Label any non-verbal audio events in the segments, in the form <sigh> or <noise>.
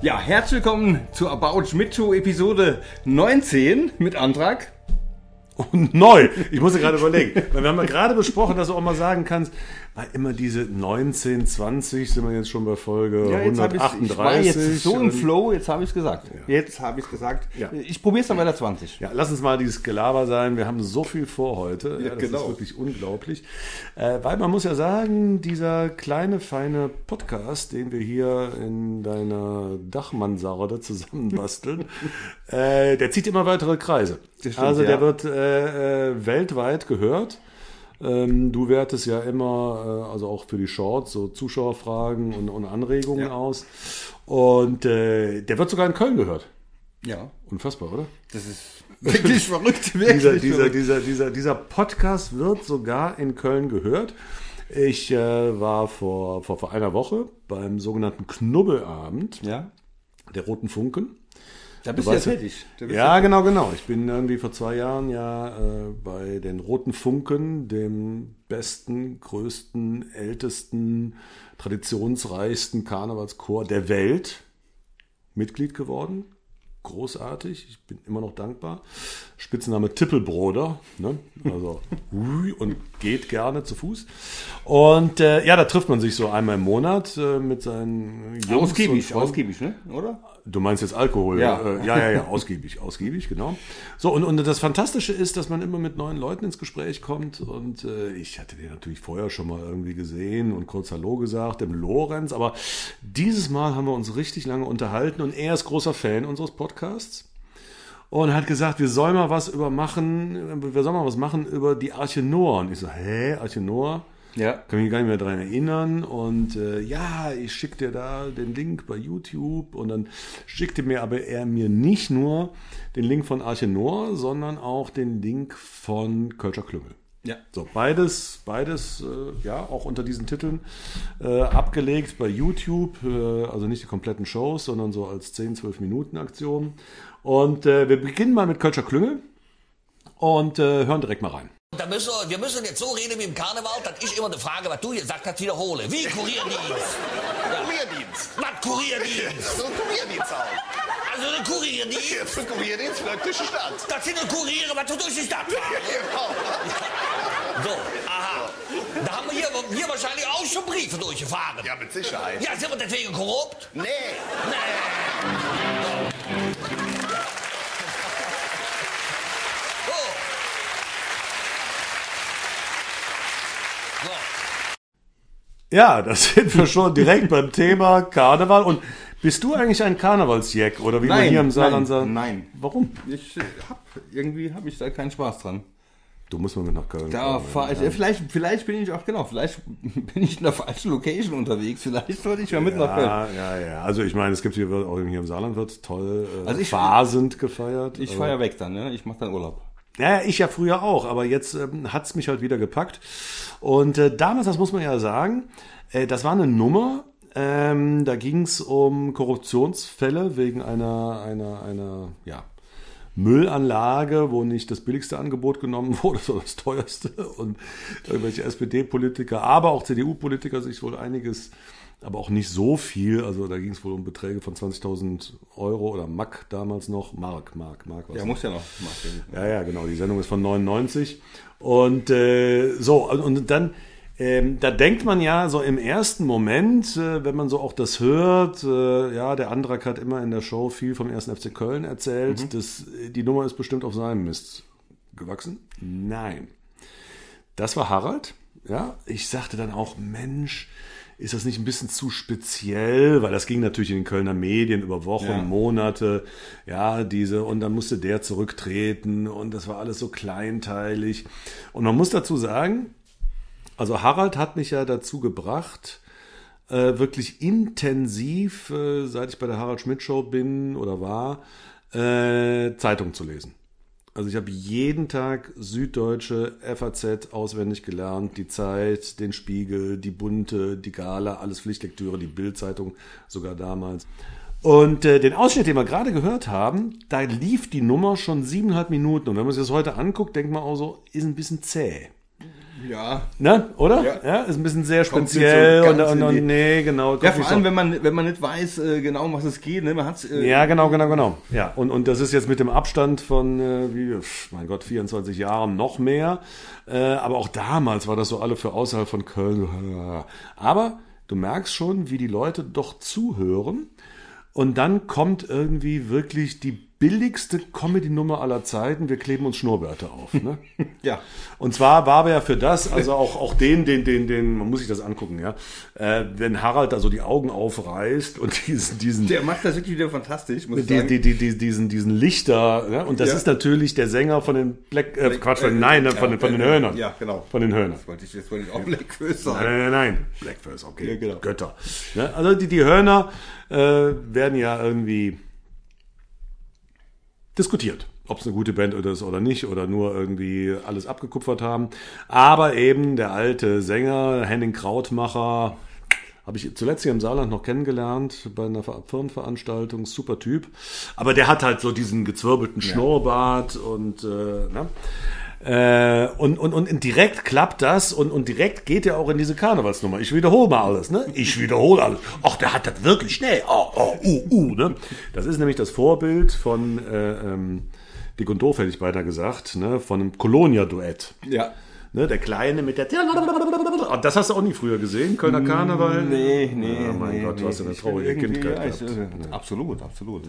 Ja, herzlich willkommen zu About Schmidt Show Episode 19 mit Antrag. Und neu. Ich musste gerade überlegen. Weil wir haben ja gerade besprochen, dass du auch mal sagen kannst, weil immer diese 19, 20 sind wir jetzt schon bei Folge Ja, jetzt hab ich's- 138. ich war jetzt so im Flow, jetzt habe ich es gesagt. Jetzt habe ich es gesagt. Ja. Ich probiere es dann bei der 20. Ja, lass uns mal dieses Gelaber sein. Wir haben so viel vor heute. Ja, das genau. ist wirklich unglaublich. Äh, weil man muss ja sagen, dieser kleine, feine Podcast, den wir hier in deiner Dachmansarde zusammenbasteln, <laughs> äh, der zieht immer weitere Kreise. Stimmt, also der ja. wird äh, äh, weltweit gehört. Ähm, du wertest ja immer, äh, also auch für die Shorts, so Zuschauerfragen und, und Anregungen Ja. aus. Und äh, der wird sogar in Köln gehört. Ja. Unfassbar, oder? Das ist wirklich verrückt, <laughs> wirklich dieser, dieser, verrückt. dieser, dieser, dieser Podcast wird sogar in Köln gehört. Ich äh, war vor, vor, vor einer Woche beim sogenannten Knubbelabend Ja. der Roten Funken. Da bist Du du ja ja- tätig. Bist Ja, genau, genau. Ich bin irgendwie vor zwei Jahren ja äh, bei den Roten Funken, dem besten, größten, ältesten, traditionsreichsten Karnevalschor der Welt, Mitglied geworden. Großartig, ich bin immer noch dankbar. Spitzname Tippelbroder, ne? also <laughs> und geht gerne zu Fuß. Und äh, ja, da trifft man sich so einmal im Monat äh, mit seinen Jungs Ausgiebig, ausgiebig, ne? Oder? Du meinst jetzt Alkohol? Ja. Äh, ja, ja, ja, ausgiebig, ausgiebig, genau. So, und, und das Fantastische ist, dass man immer mit neuen Leuten ins Gespräch kommt. Und äh, ich hatte den natürlich vorher schon mal irgendwie gesehen und kurz Hallo gesagt, dem Lorenz. Aber dieses Mal haben wir uns richtig lange unterhalten und er ist großer Fan unseres Podcasts. Und hat gesagt, wir sollen mal was über machen, wir sollen mal was machen über die Arche Noah. Und ich so, hä, Arche Noah? Ja. Kann mich gar nicht mehr dran erinnern. Und äh, ja, ich schick dir da den Link bei YouTube. Und dann schickte mir aber er mir nicht nur den Link von Arche Noah, sondern auch den Link von Kölscher Klüngel. Ja. So, beides, beides, äh, ja, auch unter diesen Titeln äh, abgelegt bei YouTube, äh, also nicht die kompletten Shows, sondern so als 10, 12 Minuten Aktion. Und äh, wir beginnen mal mit Kölscher Klüngel und äh, hören direkt mal rein. Da müssen wir, wir müssen jetzt so reden wie im Karneval, dass ich immer eine Frage, was du gesagt hast, wiederhole. Wie Kurierdienst? <laughs> Kurierdienst. Was Kurierdienst? So ein Kurierdienst auch. Also ein Kurierdienst? Jetzt ein Kurierdienst für durch die Stadt. Das sind die Kuriere, was du durch die Stadt fahren. Genau. So, aha. Da haben wir hier, hier wahrscheinlich auch schon Briefe durchgefahren. Ja, mit Sicherheit. Ja, sind wir deswegen korrupt? Nee. Nee. So. So. Ja, da <laughs> sind wir schon direkt beim Thema Karneval. Und bist du eigentlich ein Karnevalsjack oder wie man Nein, hier im Saarland sagt? nein. Warum? Ich äh, hab, irgendwie habe ich da keinen Spaß dran. Du musst mal mit nach Köln. Da fahr ich, ja. äh, vielleicht, vielleicht bin ich auch, genau, vielleicht <laughs> bin ich in der falschen Location unterwegs. Vielleicht sollte ich mal mit nach Köln. Ja, ja, ja. Also ich meine, es gibt hier auch hier im Saarland wird toll äh, Also ich- phasend gefeiert. Ich fahre ja weg dann, ne? Ich mache dann Urlaub. Ja, ich ja früher auch, aber jetzt ähm, hat's mich halt wieder gepackt. Und äh, damals, das muss man ja sagen, äh, das war eine Nummer, ähm, da ging's um Korruptionsfälle wegen einer, einer, einer, ja, Müllanlage, wo nicht das billigste Angebot genommen <laughs> wurde, sondern das teuerste. Und irgendwelche SPD-Politiker, aber auch CDU-Politiker sich wohl einiges, aber auch nicht so viel. Also da ging es wohl um Beträge von 20.000 Euro oder Mark damals noch. Mark, Mark, Mark. was Ja, muss ja noch ja, ja, genau. Die Sendung ist von 99. Und äh, so, und, dann, ähm, da denkt man ja so im ersten Moment, äh, wenn man so auch das hört, äh, ja, der Andrak hat immer in der Show viel vom ersten FC Köln erzählt. Das, die Nummer ist bestimmt auf seinem Mist gewachsen. Nein. Das war Harald. Ja, ich sagte dann auch, Mensch, ist das nicht ein bisschen zu speziell? Weil das ging natürlich in den Kölner Medien über Wochen, Ja. Monate, ja, diese, und dann musste der zurücktreten und das war alles so kleinteilig. Und man muss dazu sagen, also Harald hat mich ja dazu gebracht, äh, wirklich intensiv, äh, seit ich bei der Harald Schmidt Show bin oder war, äh, Zeitung zu lesen. Also ich habe jeden Tag Süddeutsche, FAZ auswendig gelernt, die Zeit, den Spiegel, die Bunte, die Gala, alles Pflichtlektüre, die Bildzeitung sogar damals. Und äh, den Ausschnitt, den wir gerade gehört haben, da lief die Nummer schon siebeneinhalb Minuten. Und wenn man sich das heute anguckt, denkt man auch so, ist ein bisschen zäh. Ja. Ne? Oder? Ja. Ja. ist ein bisschen sehr so speziell ganz und, und, und nee, genau. Ja, vor allem, so- wenn man, wenn man nicht weiß äh, genau, um was es geht. Ne? Man hat's, äh, Ja, genau, genau, genau. Ja, und, und das ist jetzt mit dem Abstand von, äh, wie, mein Gott, 24 Jahren noch mehr. Äh, aber auch damals war das so alle für außerhalb von Köln. Aber du merkst schon, wie die Leute doch zuhören. Und dann kommt irgendwie wirklich die billigste Comedy-Nummer aller Zeiten. Wir kleben uns Schnurrbärte auf. Ne? <laughs> Ja. Und zwar war er für das, also auch, auch den, den, den, den, man muss sich das angucken, ja. Äh, wenn Harald da so die Augen aufreißt und <laughs> diesen, diesen, Der macht das wirklich wieder fantastisch, muss ich sagen. die, die, die, diesen, diesen Lichter, ja? und das Ja. ist natürlich der Sänger von den Black, äh, Quatsch, von, äh, nein, ja, von, den- von den Hörnern. ja, genau. Von den Hörnern. Das wollte ich, jetzt wollte ich auch Nein, sagen. nein, nein, nein. Blackface, okay. Ja, genau. Götter. Ja, also die, die Hörner äh, werden ja irgendwie diskutiert, ob es eine gute Band ist oder nicht oder nur irgendwie alles abgekupfert haben. Aber eben der alte Sänger Henning Krautmacher habe ich zuletzt hier im Saarland noch kennengelernt bei einer Ver- Firmenveranstaltung, super Typ. Aber der hat halt so diesen gezwirbelten Schnurrbart und äh, ne? Äh, und, und, und direkt klappt das und, und direkt geht er auch in diese Karnevalsnummer. Ich wiederhole mal alles, ne? Ich wiederhole alles. Ach, der hat das wirklich schnell. Oh, oh, uh, uh, ne? Das ist nämlich das Vorbild von äh, ähm, Dick und Doof, hätte ich beinahe gesagt, ne? Von einem Colonia-Duett. Ja. Ne, der Kleine mit der. Oh, Das hast du auch nie früher gesehen, Kölner Karneval? Nee, nee. Oh mein nee, Gott, du hast ja eine traurige Kindheit ja, ich, gehabt. äh, Absolut, absolut.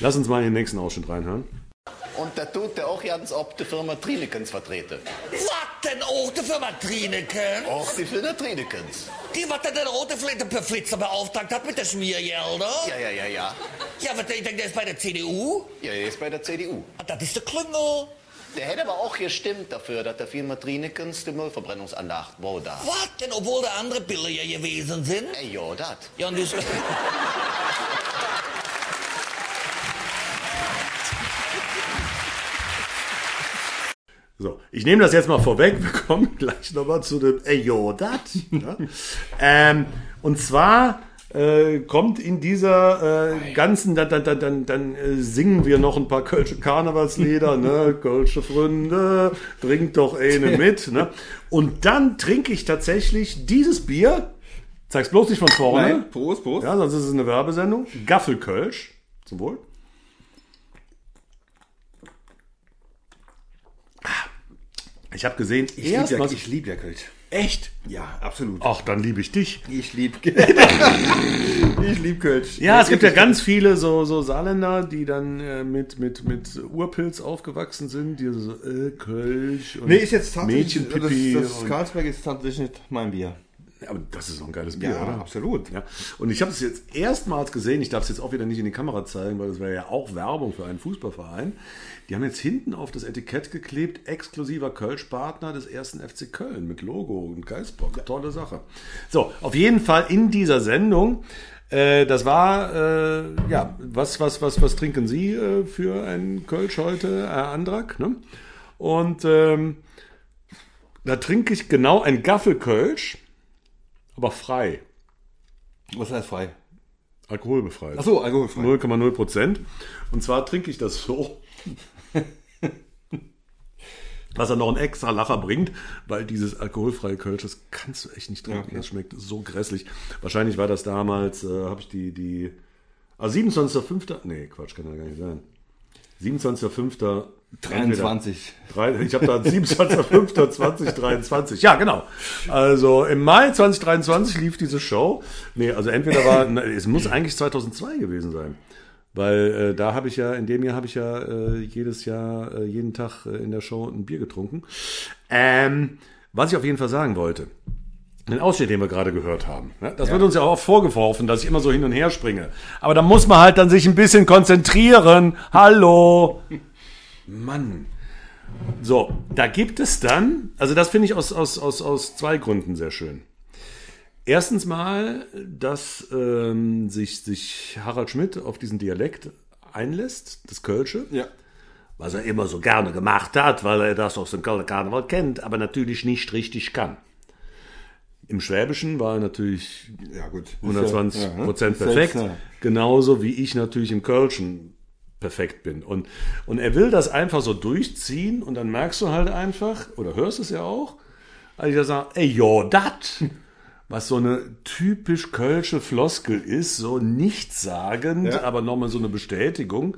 Lass uns mal in den nächsten Ausschnitt reinhören. Und da tut er auch ganz ob die Firma Trinekens vertreten. Was denn auch die Firma Trineken? Auch die Firma Trinekens. Die, was den rote Flinte per Flitzer beauftragt hat mit der Schmiergelder? Ja, ja, ja, ja. Ja, was ich denke, der ist bei der CDU? Ja, er ist bei der CDU. Ah, Das ist der Klüngel. Der hätte aber auch gestimmt dafür, dass der Firma Trinekens die Müllverbrennungsanlage baut da. Was denn, obwohl da andere billiger gewesen sind? Ey, ja, dat. Ja, und du... <laughs> So, ich nehme das jetzt mal vorweg. Wir kommen <laughs> gleich nochmal zu dem Ejodat. Ja. ähm, und zwar äh, kommt in dieser äh, ganzen, dann, dann, dann, dann, dann äh, singen wir noch ein paar Kölsche Karnevalslieder, ne? <laughs> Kölsche Freunde, trinkt doch eine mit, ne? Und dann trinke ich tatsächlich dieses Bier. Zeig's bloß nicht von vorne. Nein, Prost, Prost. Ja, sonst ist es eine Werbesendung. Gaffelkölsch. Zum Wohl. Ich habe gesehen, Ich liebe ja, ich lieb ja Kölsch. echt. Ja, absolut. Ach, dann liebe ich dich. Ich lieb <laughs> Ich lieb Kölsch. Ja, es gibt ja ganz viele so, so Saarländer, die dann äh, mit, mit, mit Urpilz aufgewachsen sind, die so, äh, Kölsch und Nee, ist jetzt tatsächlich, Mädchenpipi. das, das Karlsberg ist tatsächlich nicht mein Bier. Aber das ist doch ein geiles Bier, Ja, oder? absolut. Ja. Und ich habe es jetzt erstmals gesehen, ich darf es jetzt auch wieder nicht in die Kamera zeigen, weil das wäre ja auch Werbung für einen Fußballverein. Die haben jetzt hinten auf das Etikett geklebt, exklusiver Kölsch-Partner des ersten FC Köln mit Logo und Geistbock. Tolle Sache. So, auf jeden Fall in dieser Sendung. Äh, das war, äh, ja, was, was, was, was trinken Sie äh, für einen Kölsch heute, Herr Andrak? Ne? Und ähm, da trinke ich genau ein Gaffelkölsch, aber frei. Was heißt frei? Alkoholbefreit. Ach so, alkoholfrei. 0,0 Prozent. Und zwar trinke ich das so. Was dann noch einen extra Lacher bringt, weil dieses alkoholfreie Kölsch, das kannst du echt nicht trinken. okay. Das schmeckt so grässlich. Wahrscheinlich war das damals, äh, habe ich die, die, ah, 27.05. Nee, Quatsch, kann ja gar nicht sein. 27.05. 23. Drei- Ich habe da 27.05.2023. Ja, genau. Also im Mai 2023 lief diese Show. Nee, also entweder war, es muss eigentlich 2002 gewesen sein. Weil äh, da habe ich ja, in dem Jahr habe ich ja äh, jedes Jahr, äh, jeden Tag äh, in der Show ein Bier getrunken. Ähm, was ich auf jeden Fall sagen wollte, den Ausschnitt, den wir gerade gehört haben. Ne? Das wird uns ja auch oft vorgeworfen, dass ich immer so hin und her springe. Aber da muss man halt dann sich ein bisschen konzentrieren. Hallo. <laughs> Mann. So, da gibt es dann, also das finde ich aus, aus, aus, aus zwei Gründen sehr schön. Erstens mal, dass ähm, sich, sich Harald Schmidt auf diesen Dialekt einlässt, das Kölsche, Ja. was er immer so gerne gemacht hat, weil er das aus dem Kölner Karneval kennt, aber natürlich nicht richtig kann. Im Schwäbischen war er natürlich Ja, gut. 120 Ja, ne? Prozent Selbst, perfekt. ja. Genauso wie ich natürlich im Kölschen perfekt bin. Und, und er will das einfach so durchziehen und dann merkst du halt einfach, oder hörst es ja auch, als ich da sage, ey, jo, dat, was so eine typisch kölsche Floskel ist, so nichtssagend, Ja. aber nochmal so eine Bestätigung.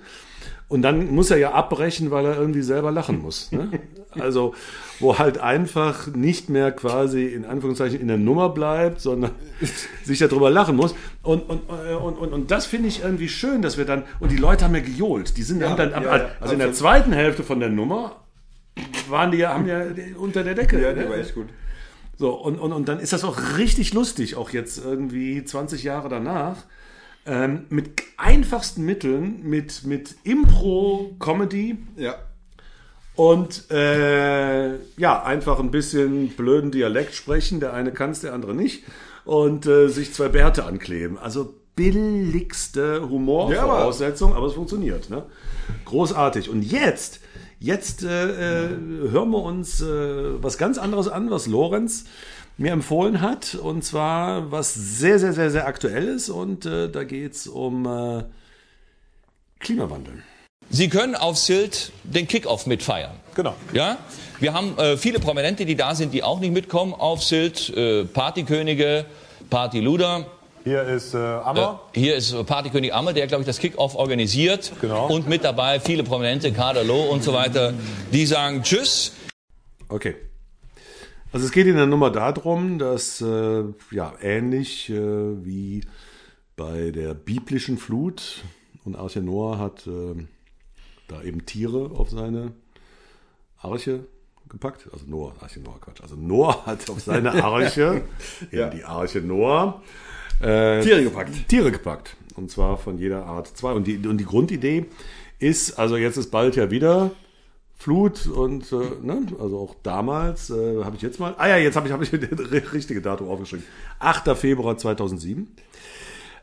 Und dann muss er ja abbrechen, weil er irgendwie selber lachen muss. Ne? <laughs> Also, wo halt einfach nicht mehr quasi in Anführungszeichen in der Nummer bleibt, sondern <laughs> sich darüber lachen muss. Und, und, und, und, und das finde ich irgendwie schön, dass wir dann, und die Leute haben ja gejohlt. Die sind haben dann, ab, ja, ja, also in der absolut. zweiten Hälfte von der Nummer waren die ja, haben ja unter der Decke. Ja, ne? der war echt gut. So, und, und, und dann ist das auch richtig lustig, auch jetzt irgendwie 20 Jahre danach. Ähm, mit einfachsten Mitteln, mit, mit Impro-Comedy Ja. Und äh, ja, einfach ein bisschen blöden Dialekt sprechen. Der eine kann es, der andere nicht. Und äh, sich zwei Bärte ankleben. Also billigste Humorvoraussetzung, aber es funktioniert. Ne? Großartig. Und jetzt, jetzt äh, äh, hören wir uns äh, was ganz anderes an, was Lorenz mir empfohlen hat. Und zwar was sehr, sehr, sehr, sehr aktuell ist. Und äh, da geht es um Klimawandel. Sie können auf Sylt den Kickoff mitfeiern. Genau. Ja, wir haben äh, viele Prominente, die da sind, die auch nicht mitkommen auf Sylt. Äh, Partykönige, Partyluder. Hier ist äh, Äh, Ammer. hier ist Partykönig Amme, der, glaube ich, das Kickoff organisiert. Genau. Und mit dabei viele Prominente, Kader Loh und so weiter. Die sagen Tschüss. Okay. Also es geht in der Nummer darum, dass äh, ja ähnlich äh, wie bei der biblischen Flut und Arche Noah hat äh, da eben Tiere auf seine Arche gepackt. Also Noah, Arche Noah, Quatsch. Also Noah <laughs> hat auf seine Arche, <laughs> Ja. die Arche Noah, äh, Tiere gepackt. Tiere gepackt. Und zwar von jeder Art zwei. Und die, und die Grundidee ist, also jetzt ist bald ja wieder Flut und äh, ne, also auch damals äh, habe ich jetzt mal, ah ja, jetzt habe ich, hab ich <laughs> das richtige Datum aufgeschrieben. 8. Februar 2007.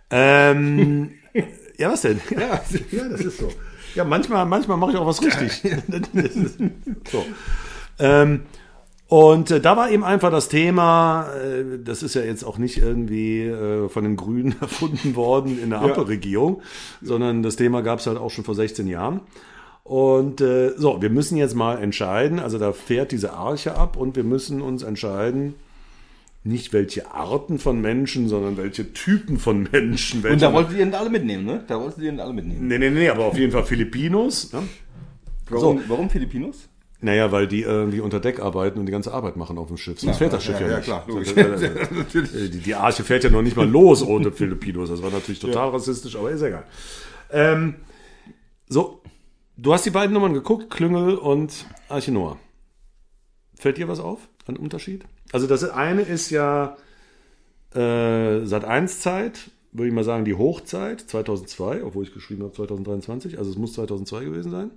Ähm, ja, was denn? Ja, ja, das ist so. Ja, manchmal, manchmal mache ich auch was richtig. <laughs> So. Ähm, und äh, da war eben einfach das Thema, äh, das ist ja jetzt auch nicht irgendwie äh, von den Grünen <laughs> erfunden worden in der Ampelregierung, sondern das Thema gab es halt auch schon vor 16 Jahren. Und äh, so, wir müssen jetzt mal entscheiden, also da fährt diese Arche ab und wir müssen uns entscheiden, nicht welche Arten von Menschen, sondern welche Typen von Menschen. Und da wollten die ihn alle mitnehmen, ne? Da wollten die ihn alle mitnehmen. Nee, nee, nee, aber auf jeden Fall Filipinos. Ne? Warum, warum Filipinos? Naja, weil die irgendwie unter Deck arbeiten und die ganze Arbeit machen auf dem Schiff. Sonst fährt das Schiff ja, ja, nicht. klar, logisch. <laughs> Äh, die, die Arche fährt ja noch nicht mal los ohne <laughs> Filipinos. Das war natürlich total rassistisch, aber ist egal. Ähm, so, du hast die beiden Nummern geguckt, Klüngel und Arche Noah. Fällt dir was auf an Unterschied? Also das eine ist ja äh, seit 1 Zeit, würde ich mal sagen, die Hochzeit 2002, obwohl ich geschrieben habe 2023, also es muss 2002 gewesen sein.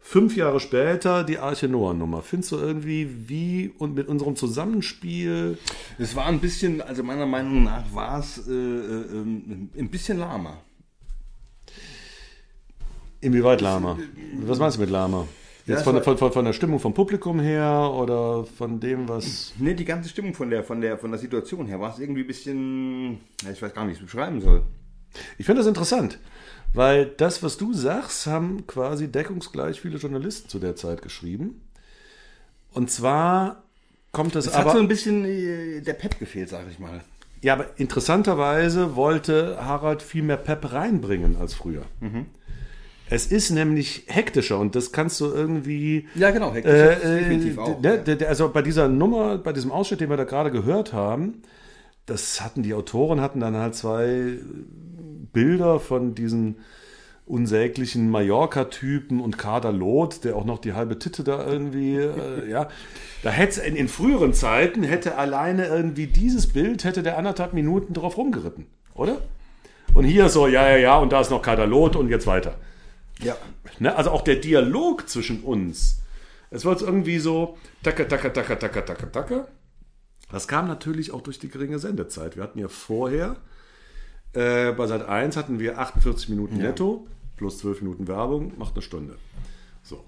Fünf Jahre später die Arche Noah Nummer. Findest du irgendwie wie und mit unserem Zusammenspiel? Es war ein bisschen, also meiner Meinung nach war es äh, äh, ein bisschen lahmer. Inwieweit Lama? Was meinst du mit Lama? Jetzt es von, von, von, von der Stimmung vom Publikum her oder von dem, was. Ne, die ganze Stimmung von der, von der, von der Situation her war es irgendwie ein bisschen, ich weiß gar nicht, wie ich es beschreiben soll. Ich finde das interessant, weil das, was du sagst, haben quasi deckungsgleich viele Journalisten zu der Zeit geschrieben. Und zwar kommt das Es aber. hat so ein bisschen äh, der Pep gefehlt, sag ich mal. Ja, aber interessanterweise wollte Harald viel mehr Pep reinbringen als früher. Es ist nämlich hektischer und das kannst du irgendwie. Ja, genau, hektisch Äh, definitiv äh, auch, ne, ja. also bei dieser Nummer, bei diesem Ausschnitt, den wir da gerade gehört haben, das hatten die Autoren hatten dann halt zwei Bilder von diesen unsäglichen Mallorca-Typen und Kader Loth, der auch noch die halbe Titte da irgendwie, äh, ja. Da hätte in, in früheren Zeiten hätte alleine irgendwie dieses Bild, hätte der anderthalb Minuten drauf rumgeritten, oder? Und hier so, ja, ja, ja, und da ist noch Kader Loth und jetzt weiter. Ja. Ne? Also auch der Dialog zwischen uns. Es war jetzt irgendwie so, tacker, tacker, tacker, tacker, tacker, tacker. Das kam natürlich auch durch die geringe Sendezeit. Wir hatten ja vorher, äh, bei Sat 1 hatten wir 48 Minuten netto, plus 12 Minuten Werbung, macht eine Stunde. So.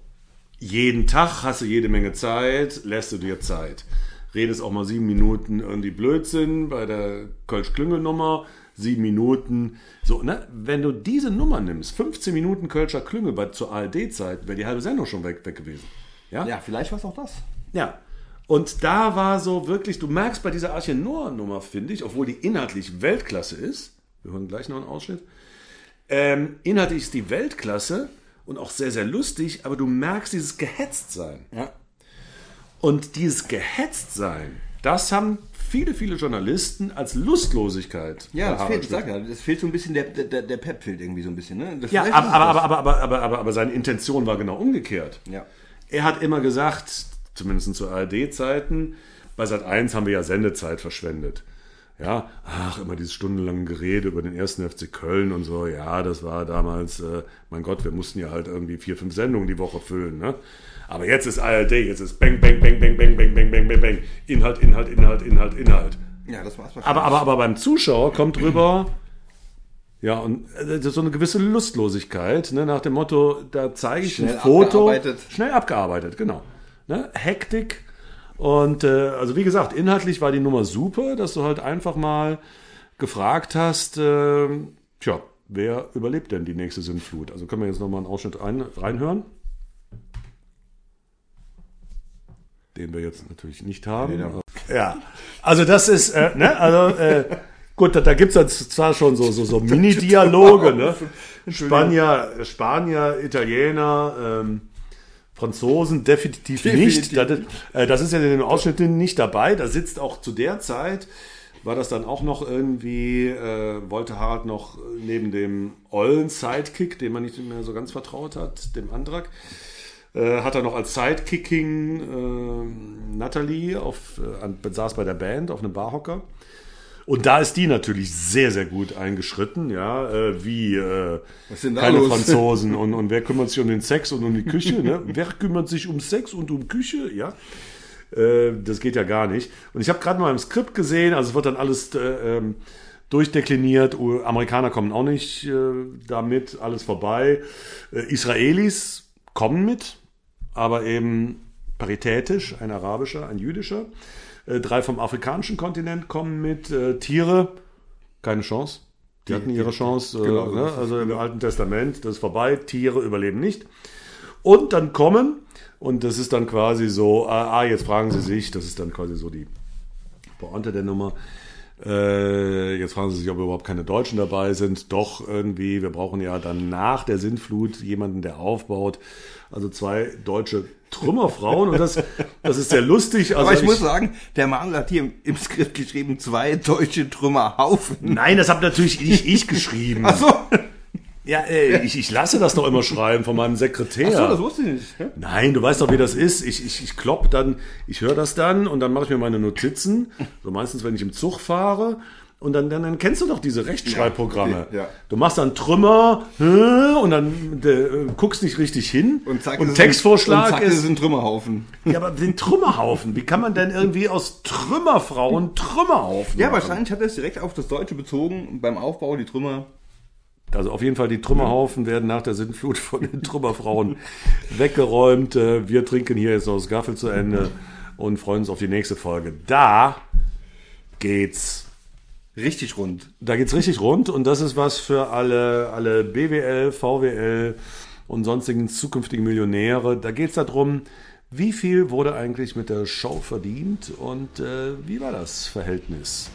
Jeden Tag hast du jede Menge Zeit, lässt du dir Zeit. Redest auch mal sieben Minuten irgendwie Blödsinn bei der Kölsch-Klüngel-Nummer, sieben Minuten. So, ne? Wenn du diese Nummer nimmst, 15 Minuten Kölscher Klüngel bei, zur ARD-Zeit, wäre die halbe Sendung schon weg, weg gewesen. Ja? Ja, vielleicht war es auch das. Ja. Und da war so wirklich, du merkst bei dieser Arche Noah-Nummer, finde ich, obwohl die inhaltlich Weltklasse ist, wir hören gleich noch einen Ausschnitt, ähm, inhaltlich ist die Weltklasse und auch sehr, sehr lustig, aber du merkst dieses Gehetztsein. Ja. Und dieses Gehetztsein, das haben viele, viele Journalisten als Lustlosigkeit. Ja, das fehlt, sag ja, das fehlt so ein bisschen, der, der, der Pep fehlt irgendwie so ein bisschen, ne? Das Ja, aber, aber, das. aber, aber, aber, aber, aber seine Intention war genau umgekehrt. Ja. Er hat immer gesagt, zumindest zu ARD-Zeiten, bei Sat 1 haben wir ja Sendezeit verschwendet. Ja, ach, immer dieses stundenlange Gerede über den ersten FC Köln und so. Ja, das war damals, äh, mein Gott, wir mussten ja halt irgendwie vier, fünf Sendungen die Woche füllen. Ne? Aber jetzt ist ARD, jetzt ist Bang, Bang, Bang, Bang, Bang, Bang, Bang, Bang, Bang, Bang. Inhalt, Inhalt, Inhalt, Inhalt, Inhalt. Ja, das war's wahrscheinlich. Aber, aber, aber beim Zuschauer kommt drüber, ja, und äh, so eine gewisse Lustlosigkeit, ne, nach dem Motto, da zeige ich Schnell ein Foto. abgearbeitet. Schnell abgearbeitet, genau. Ne, Hektik. Und äh, also wie gesagt, inhaltlich war die Nummer super, dass du halt einfach mal gefragt hast, äh, tja, wer überlebt denn die nächste Sintflut? Also können wir jetzt nochmal einen Ausschnitt rein, reinhören. Den wir jetzt natürlich nicht haben. Ja, also das ist, äh, ne, also äh, gut, da, da gibt es zwar schon so, so, so <laughs> Mini-Dialoge, ne? Spanier, Spanier, Italiener, ähm, Franzosen definitiv, nicht. Definitiv. Das, äh, das ist ja in den Ausschnitten nicht dabei. Da sitzt auch zu der Zeit, war das dann auch noch irgendwie, äh, wollte Harald noch neben dem ollen Sidekick, dem man nicht mehr so ganz vertraut hat, dem Antrag, äh, hat er noch als Sidekicking äh, Natalie auf, äh, saß bei der Band auf einem Barhocker. Und da ist die natürlich sehr, sehr gut eingeschritten, ja, äh, wie äh, keine los? Franzosen und, und wer kümmert sich um den Sex und um die Küche, ne? <laughs> wer kümmert sich um Sex und um Küche, ja. Äh, das geht ja gar nicht. Und ich habe gerade mal im Skript gesehen, also es wird dann alles äh, ähm, durchdekliniert. Amerikaner kommen auch nicht äh, damit, alles vorbei. Äh, Israelis kommen mit, aber eben paritätisch, ein arabischer, ein jüdischer. Äh, drei vom afrikanischen Kontinent kommen mit. Äh, Tiere, keine Chance. Die hatten ihre Chance, äh, genau, ne? also im Alten Testament, das ist vorbei, Tiere überleben nicht. Und dann kommen, und das ist dann quasi so, ah, ah, jetzt fragen sie sich, das ist dann quasi so die Pointe der Nummer, äh, jetzt fragen sie sich, ob überhaupt keine Deutschen dabei sind. Doch, irgendwie, wir brauchen ja dann nach der Sintflut jemanden, der aufbaut. Also zwei deutsche Trümmerfrauen und das, das ist sehr lustig. Also Aber ich, muss sagen, der Manuel hat hier im, im Skript geschrieben, zwei deutsche Trümmerhaufen. Nein, das habe natürlich nicht ich geschrieben. Ach so. Ja, ey, ich, ich lasse das doch immer schreiben von meinem Sekretär. Ach so, das wusste ich nicht. hä? Nein, du weißt doch, wie das ist. Ich, ich, ich klopp dann, ich höre das dann und dann mache ich mir meine Notizen. So meistens, wenn ich im Zug fahre. Und dann, dann, dann kennst du doch diese Rechtschreibprogramme. Ja, ja. Du machst dann Trümmer und dann äh, guckst nicht richtig hin. Und zack, und ist ein- Textvorschlag und zack, ist, ist ein Trümmerhaufen. ja, aber den Trümmerhaufen. Wie kann man denn irgendwie aus Trümmerfrauen Trümmerhaufen Ja, machen? wahrscheinlich hat er es direkt auf das Deutsche bezogen, beim Aufbau die Trümmer. Also auf jeden Fall, die Trümmerhaufen werden nach der Sintflut von den <laughs> Trümmerfrauen weggeräumt. Äh, Wir trinken hier jetzt noch das Gaffel zu Ende und freuen uns auf die nächste Folge. Da geht's, Richtig rund. da geht's richtig rund und das ist was für alle, alle BWL, VWL und sonstigen zukünftigen Millionäre. Da geht's darum, wie viel wurde eigentlich mit der Show verdient und äh, wie war das Verhältnis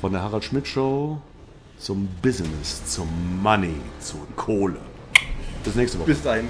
von der Harald Schmidt Show zum Business, zum Money, zur Kohle. Bis nächste Woche. Bis dahin.